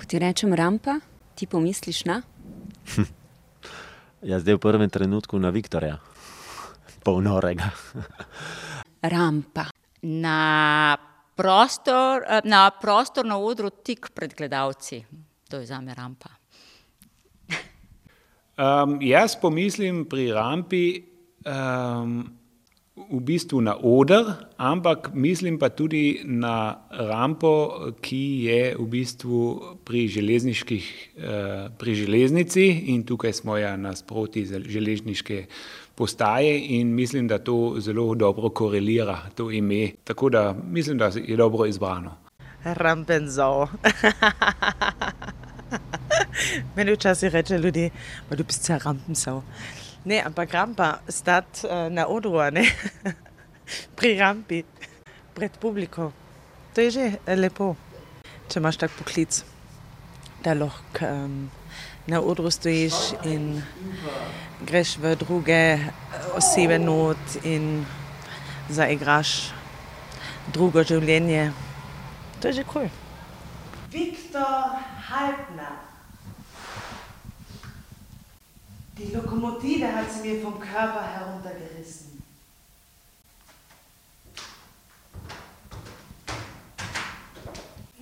Ko ti rečem rampa, ti pomisliš na? Ja, zdaj v prvem trenutku na Viktorja, polnorega. Rampa. Na prostor, eh, na prostor na odru tik pred gledalci. To je zame rampa. Um, jaz pomislim pri rampi um, v bistvu na oder, ampak mislim pa tudi na rampo, ki je v bistvu pri, uh, pri železnici in tukaj smo ja nasproti železniške postaje in mislim, da to zelo dobro korelira, to ime. Tako da mislim, da je dobro izbrano. Rampenzau. Meni včasih reče ljudi, da du bist ja Rampensau. Ne, ampak rampa stati uh, na odru, pri rampi, pred publiko. To je že lepo, če imaš tak poklic, da lahko um, na odru stojiš in greš v druge osebe not in zaigraš drugo življenje. To je že kul. Cool. Viktor Halbner. Die Lokomotive hat sie mir vom Körper heruntergerissen.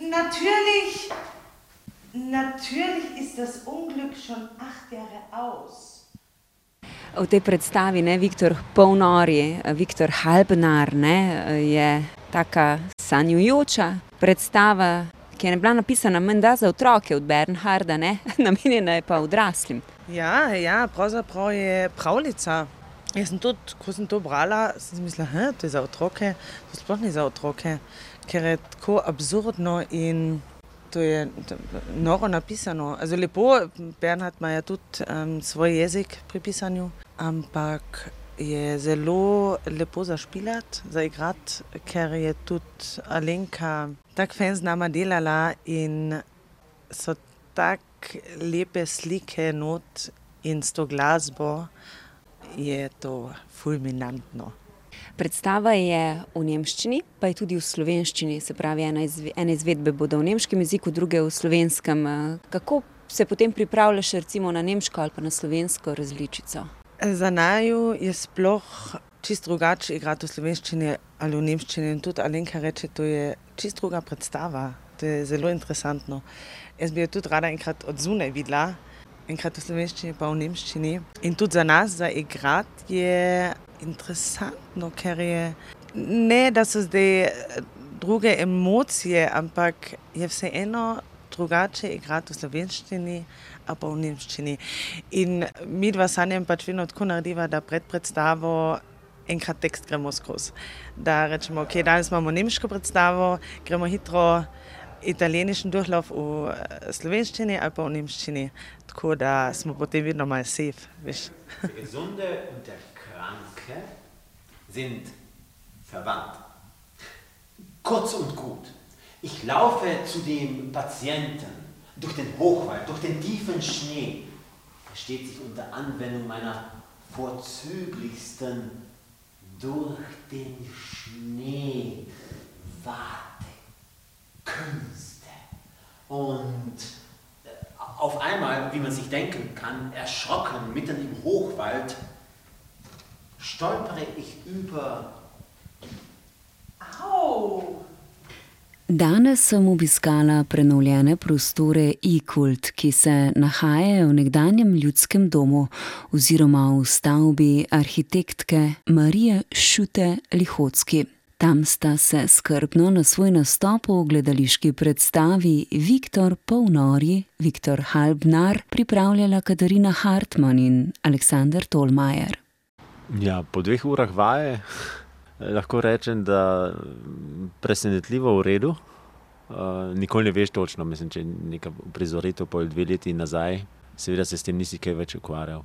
Natürlich, natürlich ist das Unglück schon acht Jahre aus. V tej predstavi je Viktor Polnori, Viktor Halbnar, ne, je tako sanjujoča predstava, ki je bila napisana menda za otroke od Bernharda, namenjena je pa odraslim. Ja, ja, pravzaprav je pravljica. Jaz sem tudi, ko sem to brala, sem mislila, da je za otroke, to sploh ni za otroke, ker je tako absurdno in to je noro napisano. Zelo lepo, Bernhard ima tudi um, svoj jezik pri pisanju, ampak je zelo lepo zašpilati, zaigrati, ker je tudi Alenka tako fan z nama delala in so tako lepe slike not in s to glasbo je to fulminantno. Predstava je v nemščini, pa je tudi v slovenščini, se pravi, ena, izve, ena izvedbe bodo v nemškem jeziku, druge v slovenskem. Kako se potem pripravljaš recimo na nemško ali pa na slovensko različico? Za naju je sploh čist drugače igrati v slovenščini ali v nemščini. In tudi Alenka reče, da je čist druga predstava. To je zelo interesantno. Jaz bi jo tudi rada enkrat od zunaj videla, enkrat v slovenščini, pa v nemščini. In tudi za nas, za igrat, je interesantno, ker je ne, da so zdaj druge emocije, ampak je vseeno drugače igrati v slovenščini, pa v nemščini. In mi dva sanjem pač vedno tako narediva, da pred predstavo enkrat tekst gremo skozi. Da rečemo, ok, danes imamo nemško predstavo, gremo hitro italieniški durchlauf v slovenščini ali pa v nemščini. Tako da smo potem vedno malo safe. Der Gesunde und der Kranke sind verwandt. Kurz und gut. Ich laufe zu dem Patienten durch den Hochwald, durch den tiefen Schnee. Er steht sich unter Anwendung meiner vorzüglichsten durch den Schnee warte. Künste. Und äh, auf einmal, wie man sich denken kann, erschrocken mitten im Hochwald, stolpere ich über. Danes sem obiskala prenovljene prostore e-kult, ki se nahajajo v nekdanjem ljudskem domu oziroma v stavbi arhitektke Marije Šute Lihodski. Tam sta se skrbno na svoj nastop v gledališki predstavi Viktor Polnori, Viktor Halbnar pripravljala Katarina Hartmann in Aleksandr Tolmajer. Ja, po dveh urah vaje lahko rečem, da je presenetljivo v redu. Uh, nikoli ne veš točno, mislim, če je nekaj prizoritev pol dve leti nazaj, seveda se s tem nisi kaj več ukvarjal.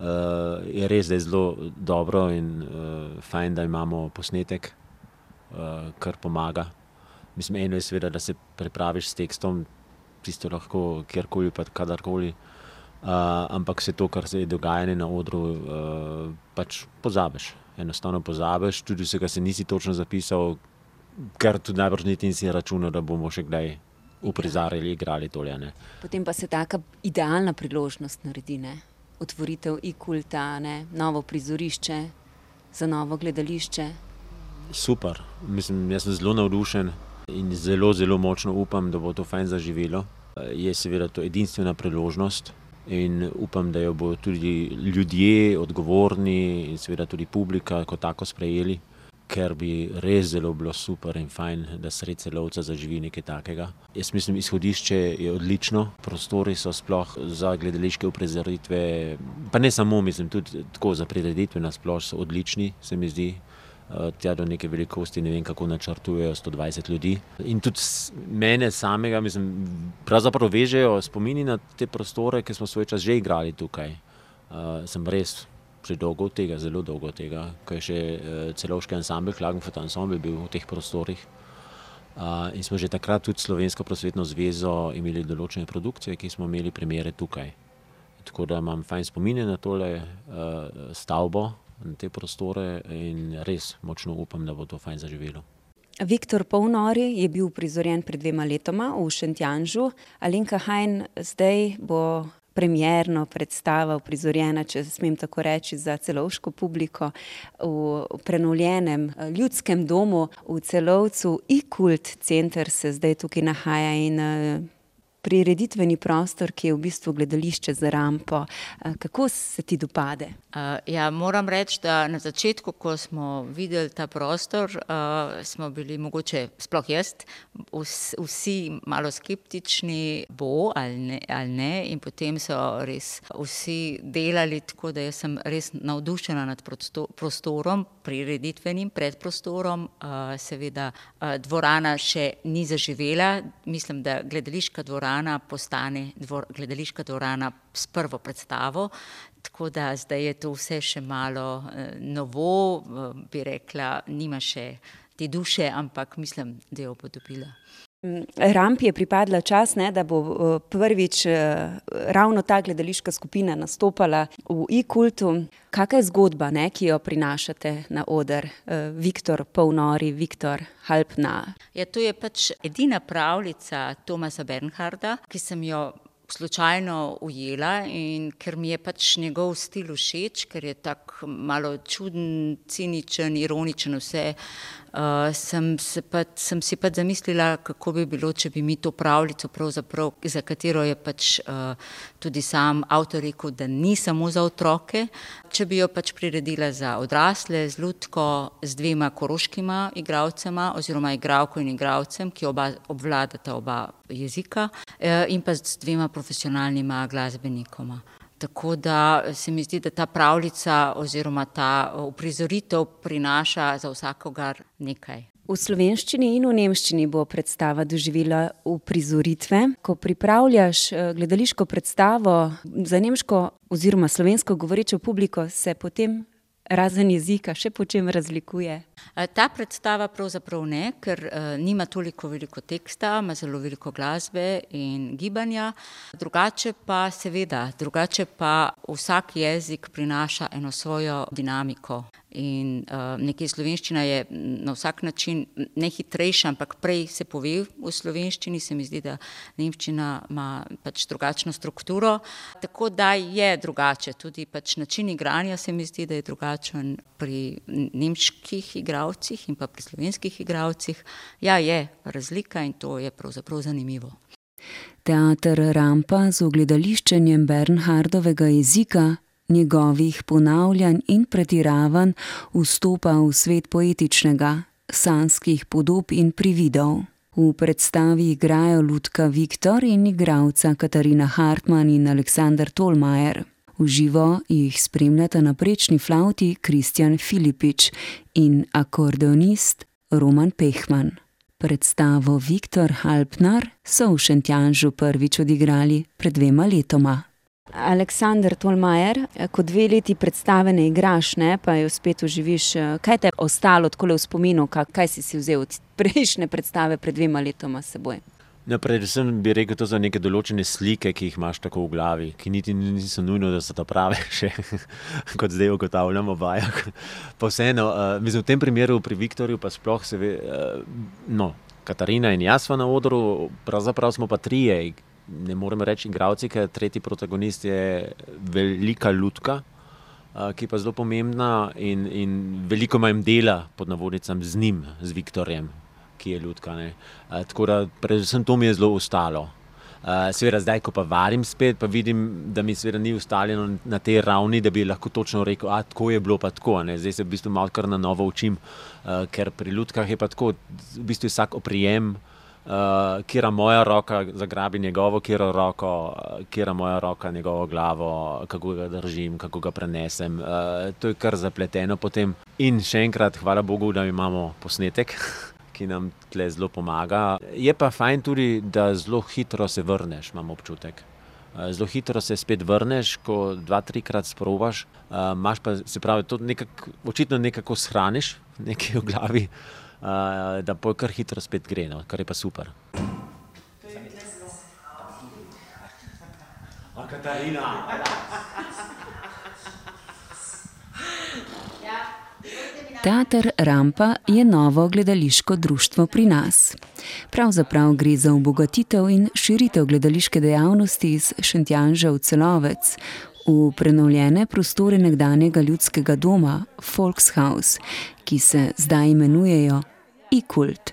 Uh, je res, da je zelo dobro in uh, fajn, da imamo posnetek, uh, kar pomaga. Mislim, eno je seveda, da se prepraviš s tekstom, tisto lahko kjerkoli, pa kadarkoli. Uh, ampak se to, kar se je dogajalo na odru, uh, pač pozabiš. Enostavno pozabiš, tudi vse, kar se nisi točno zapisal, ker tudi najbrž niti nisi računal, da bomo še kdaj uprizarjali, igrali tole. Potem pa se taka idealna priložnost naredi, ne? otvoritev e-kulta, novo prizorišče za novo gledališče. Super, mislim, jaz sem zelo navdušen in zelo, zelo močno upam, da bo to fajn zaživelo. Je seveda to edinstvena priložnost in upam, da jo bodo tudi ljudje, odgovorni in seveda tudi publika kot tako sprejeli ker bi res zelo bilo super in fajn, da srce lovca zaživi nekaj takega. Jaz mislim, izhodišče je odlično, prostori so sploh za gledališke uprezoritve, pa ne samo, mislim, tudi tako za prireditve na splošno so odlični, se mi zdi. Eh, tja do neke velikosti, ne vem, kako načrtujejo 120 ljudi. In tudi mene samega, mislim, pravzaprav vežejo spomini na te prostore, ki smo svoj čas že igrali tukaj. Uh, sem res že dolgo od tega, zelo dolgo od tega, ko je še uh, celovški ansambl, Klagenfurt ansambl bil v teh prostorih. Uh, in smo že takrat tudi Slovensko prosvetno zvezo imeli določene produkcije, ki smo imeli primere tukaj. Tako da imam fajn spomine na tole uh, stavbo, na te prostore in res močno upam, da bo to fajn zaživelo. Viktor Polnori je bil prizorjen pred dvema letoma v Šentjanžu, Alenka Hajn zdaj bo premjerno predstava, prizorjena, če smem tako reči, za celovško publiko v prenovljenem eh, ljudskem domu v celovcu. I-kult center se zdaj tukaj nahaja in eh, prireditveni prostor, ki je v bistvu gledališče za rampo. Kako se ti dopade? Ja, moram reči, da na začetku, ko smo videli ta prostor, smo bili mogoče, sploh jaz, vs, vsi malo skeptični, bo ali ne, ali ne. In potem so res vsi delali tako, da sem res navdušena nad prostorom, prireditvenim predprostorom. Seveda, dvorana še ni zaživela. Mislim, da gledališka dvorana dvorana postane dvor, gledališka dvorana s prvo predstavo. Tako da zdaj je to vse še malo eh, novo, eh, bi rekla, nima še te duše, ampak mislim, da jo bo dobila. Mm, Rampi je pripadla čas, ne, da bo eh, prvič eh, ravno ta gledališka skupina nastopala v e-kultu. Kakšna je zgodba, ne, ki jo prinašate na oder, eh, Viktor Polnori, Viktor Halpna? Ja, to je pač edina pravljica Tomasa Bernharda, ki sem jo slučajno ujela in ker mi je pač njegov stil všeč, ker je tako malo čuden, ciničen, ironičen vse. Uh, sem, se pa, sem si pa zamislila, kako bi bilo, če bi mi to pravljico, za katero je pač uh, tudi sam avtor rekel, da ni samo za otroke, če bi jo pač priredila za odrasle, z ljudko, z dvema koroškima igravcema oziroma igravko in igravcem, ki oba obvladata oba jezika uh, in pa z dvema profesionalnima glasbenikoma. Tako da se mi zdi, da ta pravljica oziroma ta uprizoritev prinaša za vsakogar nekaj. V slovenščini in v nemščini bo predstava doživela uprizoritve. Ko pripravljaš eh, gledališko predstavo za nemško oziroma slovensko govorečo publiko, se potem razen jezika še po čem razlikuje? Eh, ta predstava pravzaprav ne, ker uh, nima toliko veliko teksta, ima zelo veliko glasbe in gibanja. Drugače pa, seveda, drugače pa vsak jezik prinaša eno svojo dinamiko. In uh, nekaj slovenščina je na vsak način ne hitrejša, ampak prej se pove v slovenščini, se mi zdi, da nemščina ima pač drugačno strukturo. Tako da je drugače, tudi pač način igranja se mi zdi, da je drugačen pri nemških igravcih in pa pri slovenskih igravcih, ja, je razlika in to je pravzaprav zanimivo. Teater Rampa z ogledališčenjem Bernhardovega jezika, njegovih ponavljanj in pretiravanj vstopa v svet poetičnega, sanskih podob in prividov. V predstavi igrajo Ludka Viktor in igravca Katarina Hartmann in Aleksandr Tolmajer. V živo jih spremljata na prečni flauti Kristjan Filipič in akordeonist Roman Pehman. Predstavo Viktor Halpnar so v Šentjanžu prvič odigrali pred dvema letoma. Aleksandr Tolmajer, ko dve leti predstave ne igraš, ne, pa jo spet uživiš, kaj te je ostalo tako v spominu, kaj si si vzel od prejšnje predstave pred dvema letoma s seboj? No, predvsem bi rekel, da so neke določene slike, ki jih imaš tako v glavi, ki niti niso nujno, da so ta prave, še kot zdaj ugotavljamo vajah. Pa vseeno, uh, mislim, v tem primeru pri Viktorju pa sploh se ve, uh, no, Katarina in jaz smo na odru, pravzaprav smo pa trije, ne morem reči, igravci, ker tretji protagonist je velika lutka, ki je pa zelo pomembna in, in veliko manj dela pod navodnicam z njim, z Viktorjem, ki je. Ne. Tako da predvsem to mi je zelo ostalo. Uh, seveda, zdaj, ko pa varim spet, pa vidim, da mi seveda ni ustaljeno na tej ravni, da bi lahko točno rekel, da tako je bilo, pa tako. Ne? Zdaj se v bistvu malo kar na novo učim, uh, ker pri ljudkah je pa tako, v bistvu vsak oprijem, uh, kjer moja roka zagrabi njegovo, kjer roko, kjer moja roka njegovo glavo, kako ga držim, kako ga prenesem. Uh, to je kar zapleteno potem. In še enkrat, hvala Bogu, da imamo posnetek. ki nam tle zelo pomaga. Je pa fajn tudi, da zelo hitro se vrneš, imam občutek. Eh, zelo hitro se spet vrneš, ko dva, trikrat sprobaš, uh, imaš pa se pravi, to nekak, očitno nekako shraniš, nekaj v glavi, uh, da pa kar hitro spet gre, no, kar je pa super. Katarina. Teater Rampa je novo gledališko društvo pri nas. Pravzaprav gre za obogatitev in širitev gledališke dejavnosti iz Šentjanža v celovec v prenovljene prostore nekdanjega ljudskega doma Volkshaus, ki se zdaj imenujejo Ikult.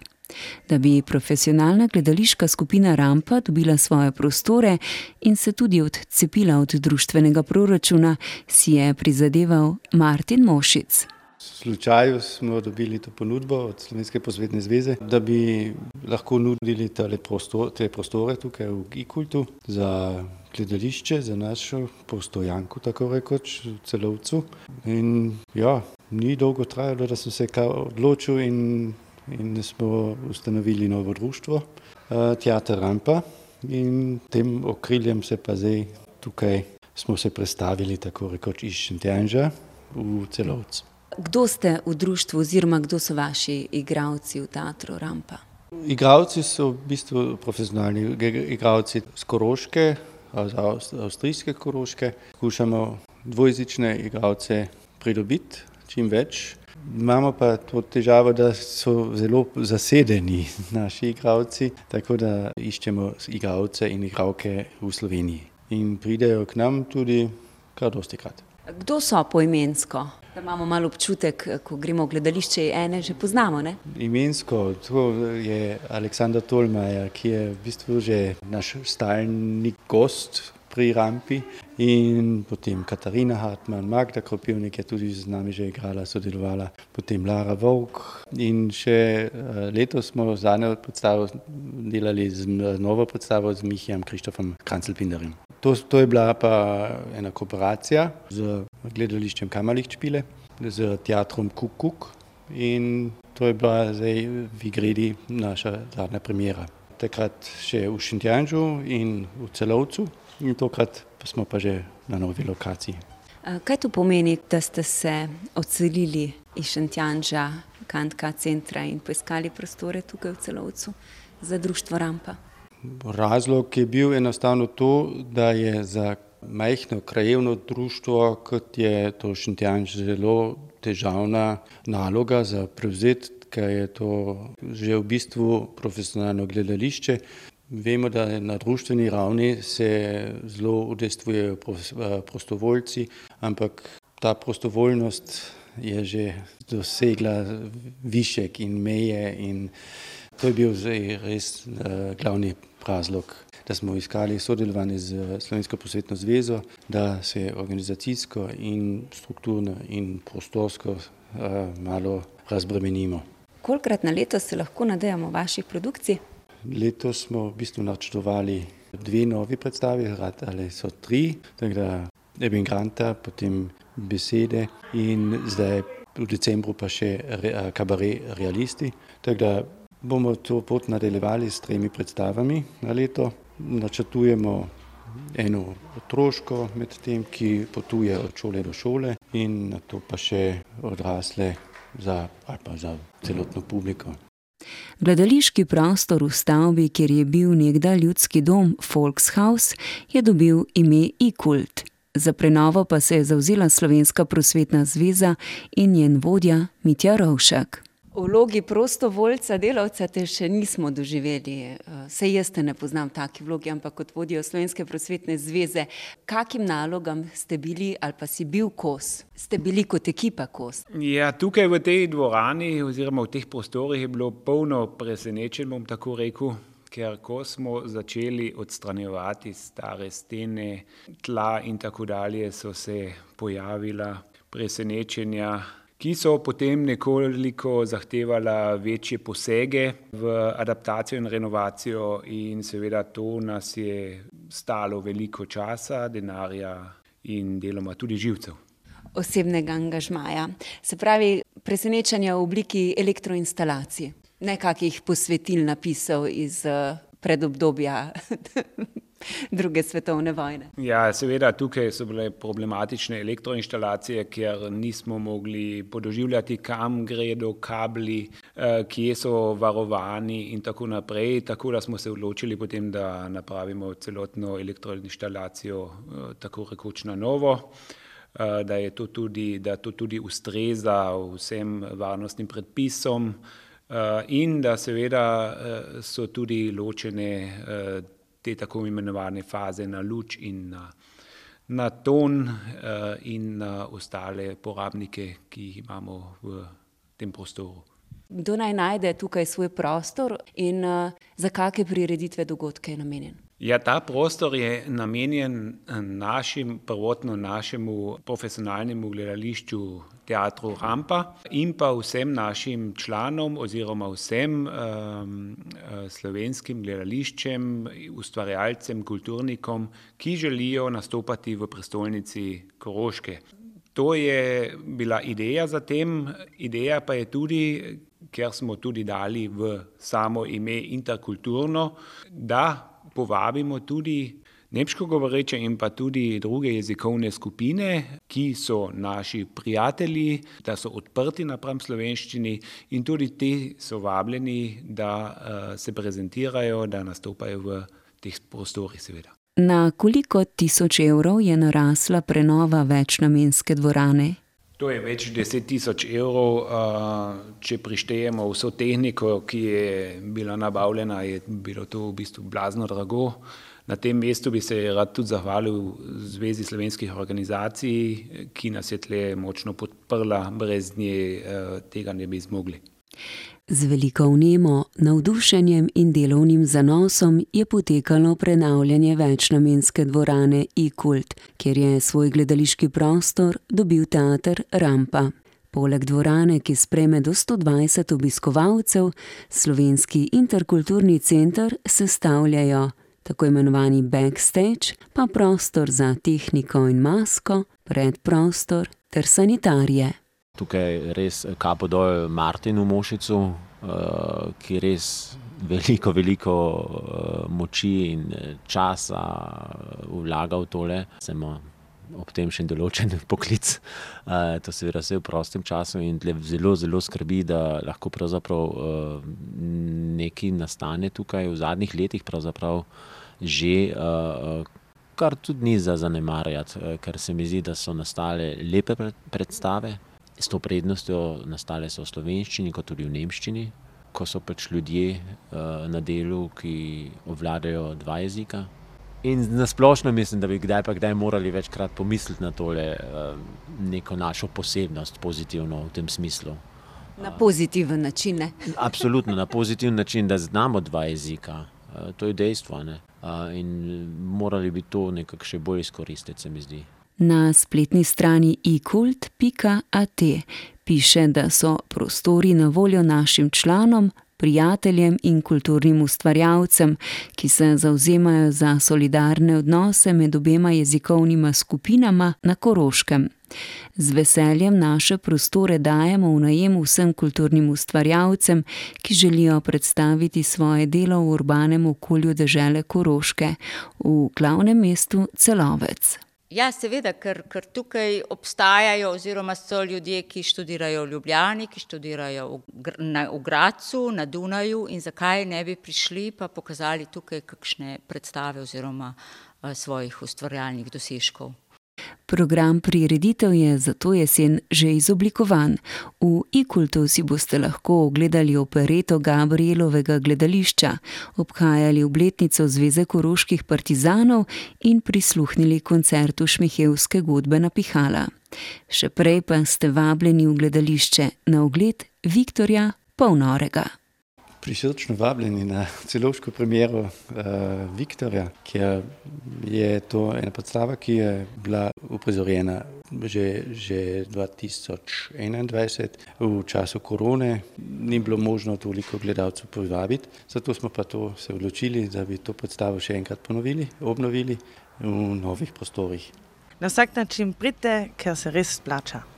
Da bi profesionalna gledališka skupina Rampa dobila svoje prostore in se tudi odcepila od društvenega proračuna, si je prizadeval Martin Mošic slučaju smo dobili to ponudbo od Slovenske posvetne zveze, da bi lahko nudili prostor, te prostore tukaj v Gikultu za gledališče, za našo postojanko, tako rekoč, v celovcu. In ja, ni dolgo trajalo, da sem se odločil in, in smo ustanovili novo društvo, eh, Teater Rampa. In tem okriljem se pa zdaj tukaj smo se predstavili, tako rekoč, iz Šentjanža v celovcu. Kdo ste v društvu, oziroma kdo so vaši igravci v teatru Rampa? Igravci so v bistvu profesionalni igravci z Koroške, z avstrijske Koroške. Skušamo dvojezične igravce pridobiti čim več. Imamo pa to težavo, da so zelo zasedeni naši igravci, tako da iščemo igravce in igravke v Sloveniji. In pridejo k nam tudi kar dosti krat. Kdo so poimensko? Da imamo malo občutek, ko gremo v gledališče, ene že poznamo. Ne? Imensko to je Aleksandr Tolmajer, ki je v bistvu že naš stalni gost pri Rampi. In potem Katarina Hartmann, Magda Kropivnik je tudi z nami že igrala, sodelovala, potem Lara Vovk. In še eh, letos smo zadnjo predstavo delali z novo predstavo z Mihijem Krištofom Krancelpinderjem. To, to je bila pa ena kooperacija z gledališčem Kamalih Čpile, z teatrom Kuk Kuk in to je bila zdaj v Igredi naša zadnja premjera. Takrat še v Šentjanžu in v Celovcu in tokrat pa smo pa že na novi lokaciji. Kaj to pomeni, da ste se odselili iz Šentjanža, Kantka centra in poiskali prostore tukaj v Celovcu za društvo Rampa? Razlog je bil enostavno to, da je za majhno krajevno društvo, kot je to Šentjanž, zelo težavna naloga za prevzeti, ker je to že v bistvu profesionalno gledališče. Vemo, da na društveni ravni se zelo udejstvujejo prostovoljci, ampak ta prostovoljnost je že dosegla višek in meje in to je bil zdaj res uh, glavni razlog da smo iskali sodelovanje z Slovensko posvetno zvezo, da se organizacijsko in strukturno in prostorsko uh, malo razbremenimo. Kolikrat na leto se lahko nadejamo vaših produkcij? Letos smo v bistvu načrtovali dve novi predstavi, ali so tri, tako da Eben Granta, potem besede in zdaj v decembru pa še re, kabaret realisti. Tako da bomo to pot nadaljevali s tremi predstavami na leto načrtujemo eno otroško med tem, ki potuje od šole do šole in na to pa še odrasle za, pa za celotno publiko. Gledališki prostor v stavbi, kjer je bil nekda ljudski dom Volkshaus, je dobil ime Ikult. Za prenovo pa se je zauzela Slovenska prosvetna zveza in njen vodja Mitja Rovšek. V vlogi prostovoljca, delavca te še nismo doživeli. Saj jaz te ne poznam v taki vlogi, ampak kot vodjo Slovenske prosvetne zveze. Kakim nalogam ste bili ali pa si bil kos? Ste bili kot ekipa kos? Ja, tukaj v tej dvorani oziroma v teh prostorih je bilo polno presenečenj, bom tako rekel. Ker ko smo začeli odstranjevati stare stene, tla in tako dalje, so se pojavila presenečenja, ki so potem nekoliko zahtevala večje posege v adaptacijo in renovacijo in seveda to nas je stalo veliko časa, denarja in deloma tudi živcev. Osebnega angažmaja. Se pravi, presenečenja v obliki elektroinštalacij, ne kakih posvetil, napisov iz, predobdobja druge svetovne vojne. Ja, seveda tukaj so bile problematične elektroinštalacije, kjer nismo mogli podoživljati, kam gredo kabli, kje so varovani in tako naprej, tako da smo se odločili potem, da napravimo celotno elektroinštalacijo, tako rekoč na novo. da je to tudi, da to tudi ustreza vsem varnostnim predpisom, in da seveda, so tudi ločene, te tako imenovane faze na luč in na, na ton, in na ostale porabnike, ki jih imamo v tem prostoru. Kdo naj najde tukaj svoj prostor in, za kake prireditve, dogodke je namenjen? Ja, ta prostor je namenjen, našim, prvotno našemu profesionalnemu gledališču, Teatru Rampa, in pa vsem našim članom oziroma vsem, slovenskim gledališčem, ustvarjalcem, kulturnikom, ki želijo nastopati v prestolnici Koroške. To je bila ideja za tem, ideja pa je tudi, ker smo tudi dali v samo ime interkulturno, da povabimo tudi nemško govoreče in pa tudi druge jezikovne skupine, ki so naši prijatelji, da so odprti napram slovenščini, in tudi ti so vabljeni, da, se prezentirajo, da nastopajo v teh prostorih, seveda. Na koliko tisoč evrov je narasla prenova večnamenske dvorane? To je več deset tisoč evrov, če prištejemo vso tehniko, ki je bila nabavljena, je bilo to v bistvu blazno drago. Na tem mestu bi se rad tudi zahvalil Zvezi slovenskih organizacij, ki nas je tule močno podprla, brez nje, tega ne bi zmogli. Z veliko vnemo, navdušenjem in delovnim zanosom je potekalo prenavljanje večnamenske dvorane I-kult, kjer je svoj gledališki prostor dobil Teater Rampa. Poleg dvorane, ki sprejme do sto dvajset obiskovalcev, slovenski interkulturni center sestavljajo tako imenovani backstage pa prostor za tehniko in masko, predprostor ter sanitarije. Tukaj res kapo dol Martinu Mošicu, ki res veliko, veliko, moči in časa vlaga v tole. Saj ima ob tem še določen poklic, to seveda vse v prostem času, in zelo, zelo skrbi, da lahko pravzaprav, nekaj nastane tukaj. V zadnjih letih pravzaprav že, kar tudi ni za zanemarjati, ker se mi zdi, da so nastale lepe predstave, s to prednostjo, nastale so v slovenščini kot tudi v nemščini, ko so pač ljudje, na delu, ki obvladajo dva jezika. In na splošno mislim, da bi kdaj pa kdaj morali večkrat pomisliti na tole, neko našo posebnost, pozitivno, v tem smislu. Na pozitiven način, ne? Absolutno, na pozitiven način, da znamo dva jezika. to je dejstvo, ne. in morali bi to nekako še bolj izkoristiti, se mi zdi. Na spletni strani ikult pika at piše, da so prostori na voljo našim članom, prijateljem in kulturnim ustvarjalcem, ki se zavzemajo za solidarne odnose med obema jezikovnima skupinama na Koroškem. Z veseljem naše prostore dajemo v najem vsem kulturnim ustvarjalcem, ki želijo predstaviti svoje delo v urbanem okolju dežele Koroške, v glavnem mestu Celovec. Ja, seveda, ker, ker tukaj obstajajo oziroma so ljudje, ki študirajo v Ljubljani, ki študirajo v na, v Gradcu, na Dunaju, in zakaj ne bi prišli pa pokazali tukaj kakšne predstave oziroma, svojih ustvarjalnih dosežkov. Program prireditev je za to jesen že izoblikovan. V Ikultu si boste lahko ogledali opereto Gabrielovega gledališča, obhajali obletnico Zveze koroških partizanov in prisluhnili koncertu Šmihevske godbe na Pihala. Še prej pa ste vabljeni v gledališče na ogled Viktorja Polnorega. Prisrčno vabljeni na celovško premjero uh, Viktorja, ker je to ena predstava, ki je bila upozorjena že, že 2021, v času korone. Ni bilo možno toliko gledalcev povabiti, zato smo pa to se odločili, da bi to predstavo še enkrat ponovili, obnovili v novih prostorih. Na vsak način pridite, ker se res splača.